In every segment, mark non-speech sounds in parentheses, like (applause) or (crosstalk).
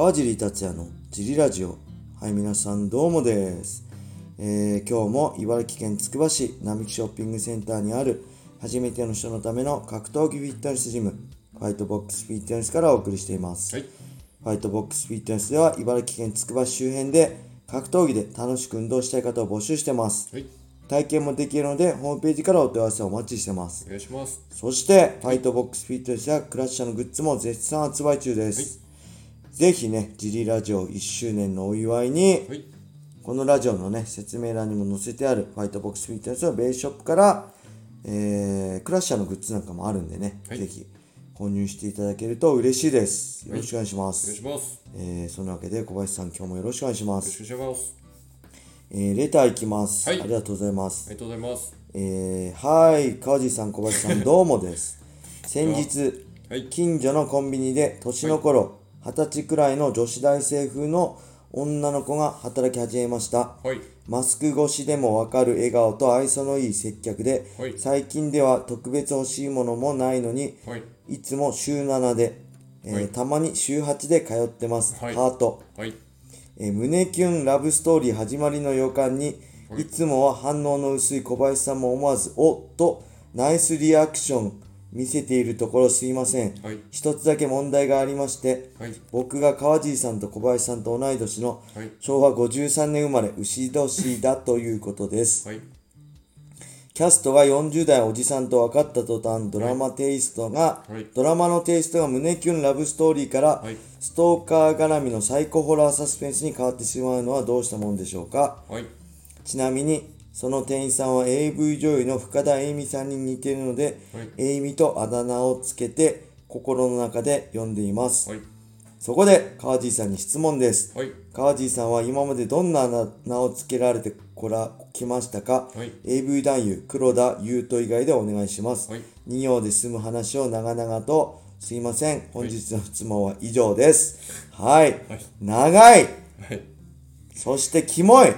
川尻達也のジリラジオ。はい、皆さんどうもです。えー今日も茨城県つくば市並木ショッピングセンターにある初めての人のための格闘技フィットネスジム、ファイトボックスフィットネスからお送りしています。はい。ファイトボックスフィットネスでは茨城県つくば市周辺で格闘技で楽しく運動したい方を募集してます。はい。体験もできるので、ホームページからお問い合わせをお待ちしてます。お願いします。そして、ファイトボックスフィットネスやクラッシャーのグッズも絶賛発売中です。ぜひね、ジリラジオ1周年のお祝いに、はい。このラジオのね、説明欄にも載せてあるファイトボックスフィットネスのベースショップから、えー、クラッシャーのグッズなんかもあるんでね、はいぜひ購入していただけると嬉しいです。よはいろしくお願いしまお願いす。します。えー、そんなわけで小林さん今日もよろしくお願いします。よろしくお願いします。えー、レターいきます、はいありがとうございます。ありがとうございます。えー、はい、川地さん、小林さん、どうもです。(laughs) 先日、はい近所のコンビニで年の頃、二十歳くらいの女子大生風の女の子が働き始めました。はい。マスク越しでもわかる笑顔と愛想のいい接客で、はい最近では特別欲しいものもないのに、はい。いつも週7で、えーはいたまに週8で通ってます。はいハート。はい。えー胸キュンラブストーリー始まりの予感に、いつもは反応の薄い小林さんも思わず、おっと、ナイスリアクション見せているところすいません。はい一つだけ問題がありまして、はい。僕が川尻さんと小林さんと同い年のはい。昭和53年生まれ、牛年だということです。はい。キャストが40代おじさんと分かった途端、ドラマテイストが、はいドラマのテイストが胸キュンラブストーリーから、はいストーカー絡みのサイコホラーサスペンスに変わってしまうのはどうしたもんでしょうかはい。ちなみに、その店員さんは AV 女優の深田栄美さんに似ているので、はい栄美とあだ名をつけて心の中で呼んでいます。はい。そこで川尻さんに質問です。はい。川尻さんは今までどんなあだ名をつけられてこらきましたか、はい AV 男優黒田優斗以外でお願いします。はい2行で済む話を長々とすいません。本日の質問は以上です。はい。はい長いはい。そしてキモい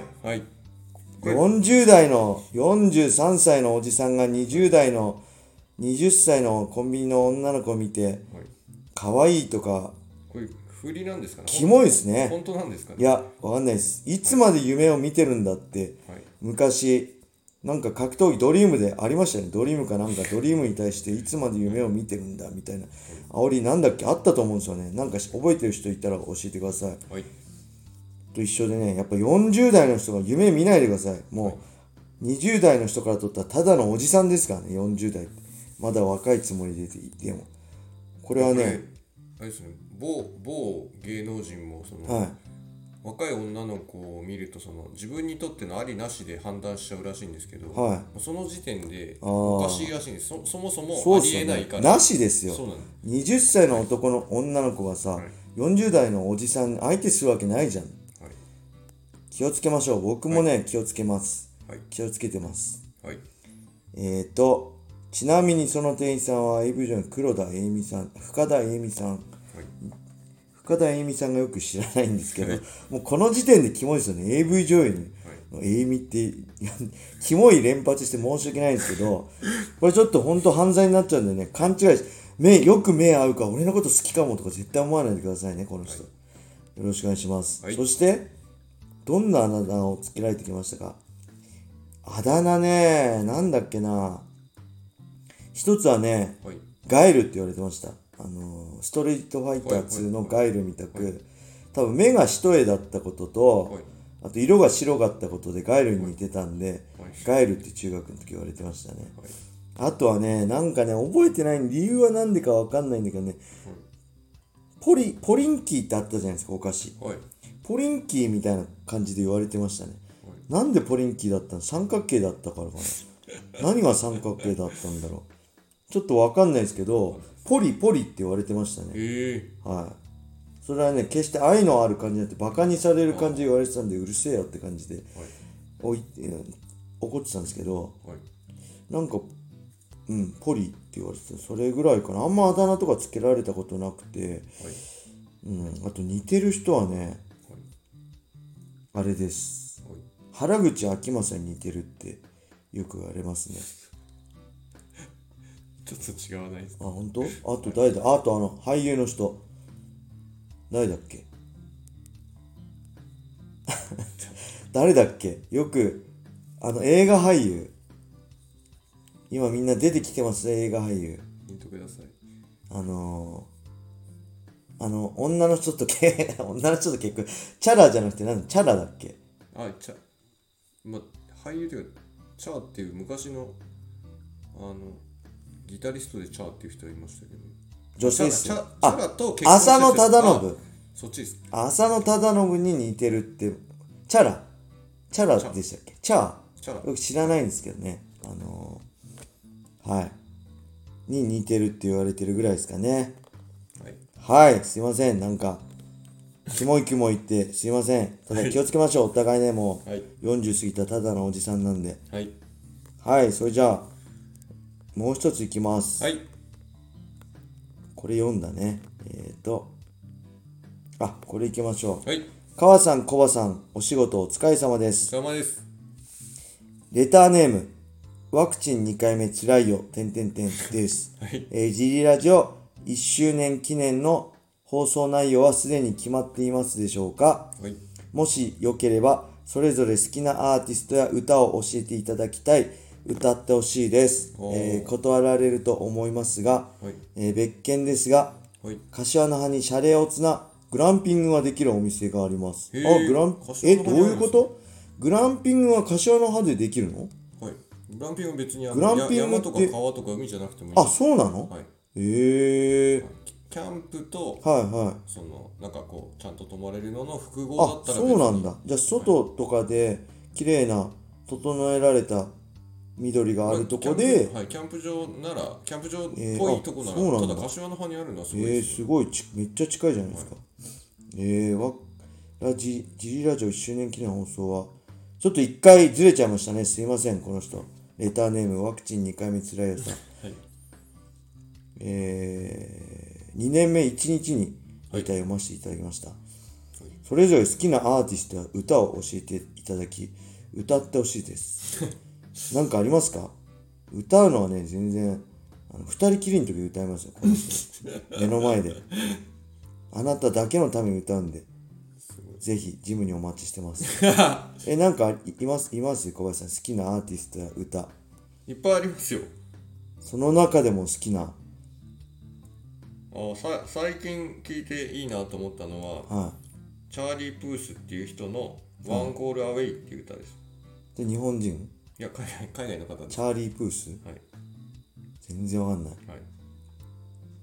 40代の43歳のおじさんが20代の20歳のコンビニの女の子を見てはい。可愛いとかこれ、振りなんですかね？キモいですね。本当なんですかね？いやわかんないです。いつまで夢を見てるんだってはい。昔なんか格闘技ドリームでありましたよね。ドリームかなんかドリームに対していつまで夢を見てるんだみたいな煽りなんだっけ？あったと思うんですよね。なんか覚えてる人いたら教えてください。はい。と一緒でねやっぱ40代の人が夢見ないでください。もう20代の人からとったらただのおじさんですからね40代って。まだ若いつもりでいても。これはねあれですね。某、某芸能人も、その、はい。若い女の子を見るとその自分にとってのありなしで判断しちゃうらしいんですけど、はい。その時点でおかしいらしいんです。そそもそもありえないから。なしですよ。そうなん20歳の男の女の子がさ、はい。40代のおじさんに相手するわけないじゃん。はい気をつけましょう。僕もね、気をつけます。はい。気をつけてます。はい。えーとちなみにその店員さんは AV 女優の黒田栄美さん深田栄美さん。はい。深田栄美さんがよく知らないんですけど、もうこの時点でキモいですよね。AV 女優の栄美って、キモい連発して申し訳ないんですけど、これちょっと本当犯罪になっちゃうんでね、勘違いし、目、よく目合うか、俺のこと好きかもとか絶対思わないでくださいね、この人。よろしくお願いします。はい。そして、どんなあだ名をつけられてきましたか？あだ名ね、なんだっけな。一つはね、はい。ガイルって言われてました。あのーストリートファイター2のガイルみたく、多分目が一重だったことと、はい。あと色が白かったことでガイルに似てたんで、はい。ガイルって中学の時言われてましたね。はい。あとはね、なんかね、覚えてない理由はなんでかわかんないんだけどね、ポリ、ポリンキーってあったじゃないですか、お菓子。はいポリンキーみたいな感じで言われてましたね。なんでポリンキーだったの？三角形だったからかな。(laughs) 何が三角形だったんだろう。ちょっとわかんないですけど、ポリポリって言われてましたね。ええはい。それはね、決して愛のある感じじゃなくて、バカにされる感じで言われてたんで、うるせえよって感じで、はいおいうん怒ってたんですけど、はいなんか、うん、ポリって言われてた。それぐらいかな。あんまあだ名とかつけられたことなくて、はいうん、あと似てる人はね、はいあれです。原口あきまんに似てるってよく言われますね。(laughs) ちょっと違わないですあ、本当？あと誰だ？あとあの俳優の人。誰だっけ？(laughs) 誰だっけ？よく、あの映画俳優。今みんな出てきてますね、映画俳優。見てください。あのーあの女の人とけ (laughs) 女の人と結婚。チャラじゃなくて何チャラだっけ？あチャま俳優ではチャーっていう昔のあのギタリストでチャーっていう人いましたけど。女性っすよ。チャラと結婚して浅野忠信。あそっちです。浅野忠信に似てるってチャラ。チャラでしたっけ？チャー。チャラ。よく知らないんですけどね。あのー、はい。に似てるって言われてるぐらいですかねはいはいすいません。なんかキモいキモいってすいません。ただ気をつけましょう。お互いねもうはい。40過ぎたただのおじさんなんで。はい。はいそれじゃあもう一ついきます。はい。これ読んだね。えーと。あこれいきましょう。はい。川さんコバさんお仕事お疲れ様です。お疲れ様です。レターネームワクチン2回目つらいよ、てんてんてん。です。はい。えー、ジリラジオ1周年記念の放送内容はすでに決まっていますでしょうか？はい。もしよければ、それぞれ好きなアーティストや歌を教えていただきたい。歌ってほしいです。えー断られると思いますが、はい。えー別件ですが、はい。柏の葉にシャレオツなグランピングができるお店があります。あ、グラン、柏え、どういうこと？グランピングは柏の葉でできるの？はい。グランピングは別にグランピングや山とか川とか海じゃなくてもいい？あ、そうなの、はいええー。キャンプとはいはい。そのなんかこうちゃんと泊まれるのの複合だあっ、たらそうなんだ。じゃあ、外とかで、綺麗な、整えられた緑があるとこで、はい、キャンプ場ならキャンプ場っえーぽいとこなら、あそうなんだただ柏の葉にあるのはすごいえー、ですすごいち、めっちゃ近いじゃないですか。えー、わ、ラジ、ジリラジオ1周年記念放送は、ちょっと一回ずれちゃいましたね。すいません、この人。レターネーム、ワクチン2回目つらいよさん。はいえー、2年目1日にレター読ませていただきました。それぞれ好きなアーティストや歌を教えていただき、歌ってほしいです。(laughs) なんかありますか？歌うのはね、全然、あの二人きりの時歌いますよ、この人。(laughs) 目の前で。あなただけのために歌うんで、ぜひジムにお待ちしてます。(laughs) え、なんかいいます？います？小林さん、好きなアーティストや歌。いっぱいありますよその中でも好きな、あさ最近聞いていいなと思ったのははチャーリー・プースっていう人の「ワンコール・アウェイ」っていう歌です。い。で、日本人？いや海外海外の方ですチャーリー・プース？はい。全然わかんない。は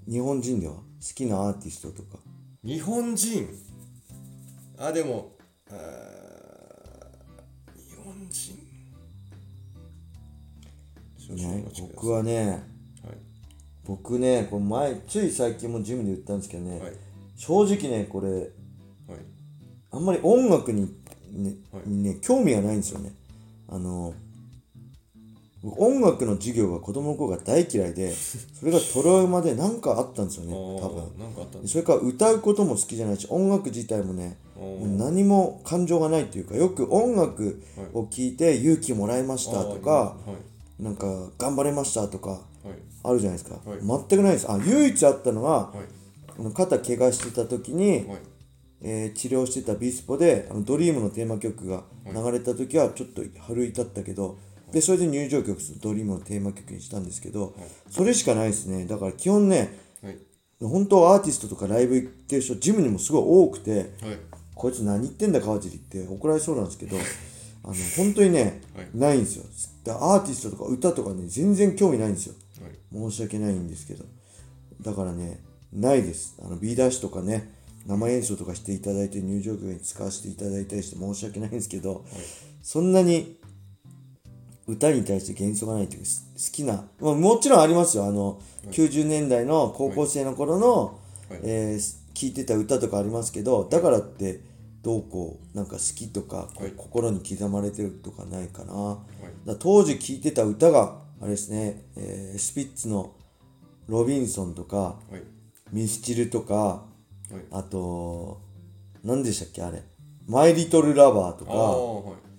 い。日本人では好きなアーティストとか？日本人？あでもあー日本人？い僕はね、はい僕ね、これ前、つい最近もジムで言ったんですけどね、はい。正直ね、これ、はい。あんまり音楽にね,、はい。にね興味がないんですよね。あの、僕音楽の授業が子供の頃が大嫌いで、(laughs) それがトラウマで何かあったんですよね、あ多分。それから歌うことも好きじゃないし、音楽自体もね、もう何も感情がないっていうか、よく音楽を聴いて勇気もらいましたとか、はい。なんか頑張れましたとか、はいあるじゃないですか、はい。全くないです。あ唯一あったのは、はい。肩怪我してた時に、はい。えー治療してたビスポであのドリームのテーマ曲が流れた時はちょっと春いたったけど、でそれで入場曲ドリームのテーマ曲にしたんですけど、それしかないですね。だから基本ねはい。本当アーティストとかライブ行ってる人ジムにもすごい多くてはい。こいつ何言ってんだ川尻って怒られそうなんですけどあの本当にね、はい。ないんですよ。だアーティストとか歌とかね全然興味ないんですよ。はい申し訳ないんですけど。だからねないです。あの B ダッシュとかね生演奏とかしていただいて入場曲に使わせていただいたりして申し訳ないんですけど、そんなに歌に対して幻想がないというかす好きな、まあ、もちろんありますよ。あの、90年代の高校生の頃の、はい。えー聴いてた歌とかありますけどだからってどうこうなんか好きとか、はい。心に刻まれてるとかないかな、だから当時聴いてた歌があれですね、えースピッツの「ロビンソン」とかはい「ミスチル」とかはい。あと何でしたっけあれ「マイ・リトル・ラバー」とか、はい。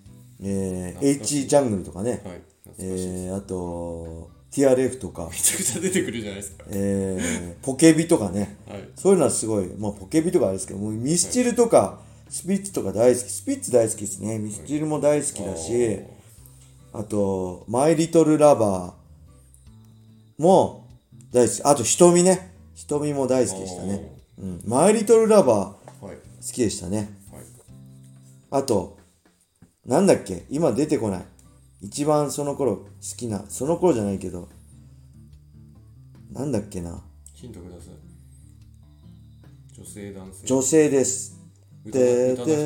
えー、H ジャングルとかね、はい。えー、あと TRF とか、めちゃくちゃ出てくるじゃないですか。えー、ポケビとかね。はい。そういうのはすごい、まあ、ポケビとかあれですけどもうミスチルとかスピッツとか大好き。スピッツ大好きですね。ミスチルも大好きだしあとマイリトルラバーも大好き。あと瞳ね。瞳も大好きでしたね。うん。マイリトルラバーはい。好きでしたね。はい。あとなんだっけ？今出てこない。一番その頃好きな。その頃じゃないけど。なんだっけな？ヒントください。女性男性。女性です。歌て宇多田ヒ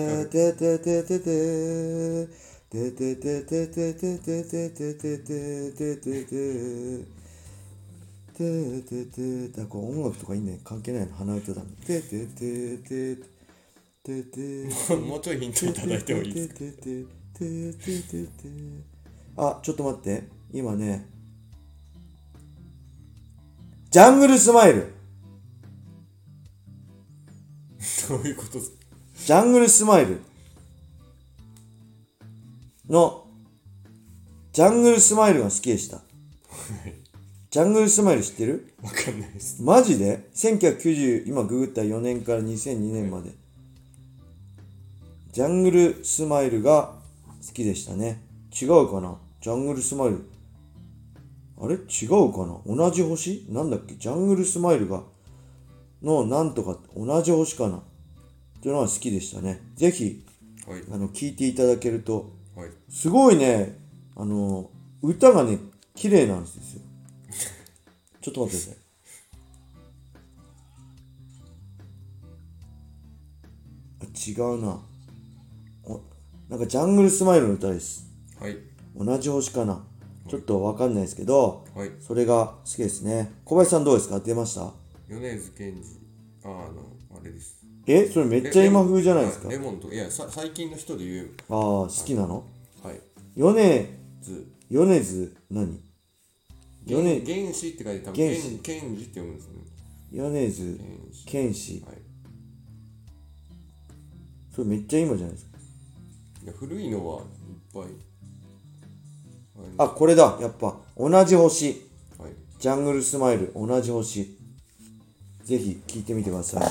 カてルててててててててててててててててだこれ音楽とかいいね関係ないの鼻歌だててててててもうちょいヒントいただいてもいいですか？ててててててあちょっと待って。今ねジャングルスマイル。(laughs) どういうことジャングルスマイルのジャングルスマイルが好きでした。(laughs) ジャングルスマイル知ってる？わかんないですマジで ?1990、今ググった4年から2002年まで。ジャングルスマイルが好きでしたね。違うかな？ジャングルスマイル。あれ？違うかな？同じ星？なんだっけ？ジャングルスマイルが、のなんとか同じ星かな？っていうのが好きでしたね。ぜひ、はいあの、聞いていただけると、はいすごいね、あの、歌がね、綺麗なんですよ。(laughs) ちょっと待ってください。あ違うな。おなんかジャングルスマイルの歌です。はい同じ星かな。ちょっとわかんないですけど、はいそれが好きですね。小林さんどうですか？出ました？米津玄師ああのあれですえそれめっちゃ今風じゃないですか？レモンといやさ最近の人で言うああ、好きなの？はい。米図米津何？米原子って書いて多分原子。玄玄師って読むんですね。米津玄師玄師はい。それめっちゃ今じゃないですか？いや古いのはいっぱい。あこれだやっぱ。同じ星。はい。ジャングルスマイル同じ星ぜひ聞いてみてください。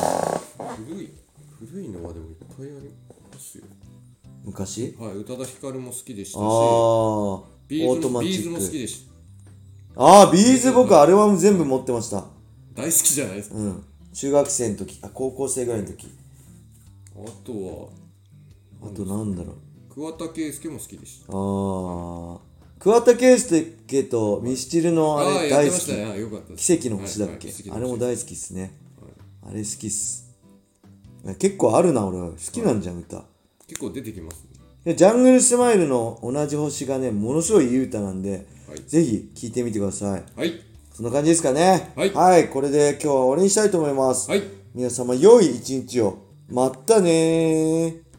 古い古いのはでもいっぱいありますよ。昔？はい宇多田ヒカルも好きでしたしああオビーートマズも B'z も好きでしああ B'z 僕アルバム全部持ってました。た大好きじゃないですか。うん。中学生の時あ高校生ぐらいの時。あとはあとなんだろう。桑田佳祐も好きでした。ああ桑田佳祐とミスチルのあれ大好き。奇跡の星だっけ、あれも大好きっすね、あれ好きっす。結構あるな俺。は好きなんじゃん、歌。結構出てきますね。でジャングルスマイルの同じ星がねものすごいいい歌なんで、はい。ぜひ聴いてみてください。はい。そんな感じですかね。はいこれで今日は終わりにしたいと思います、はい。皆様良い一日を。まったねー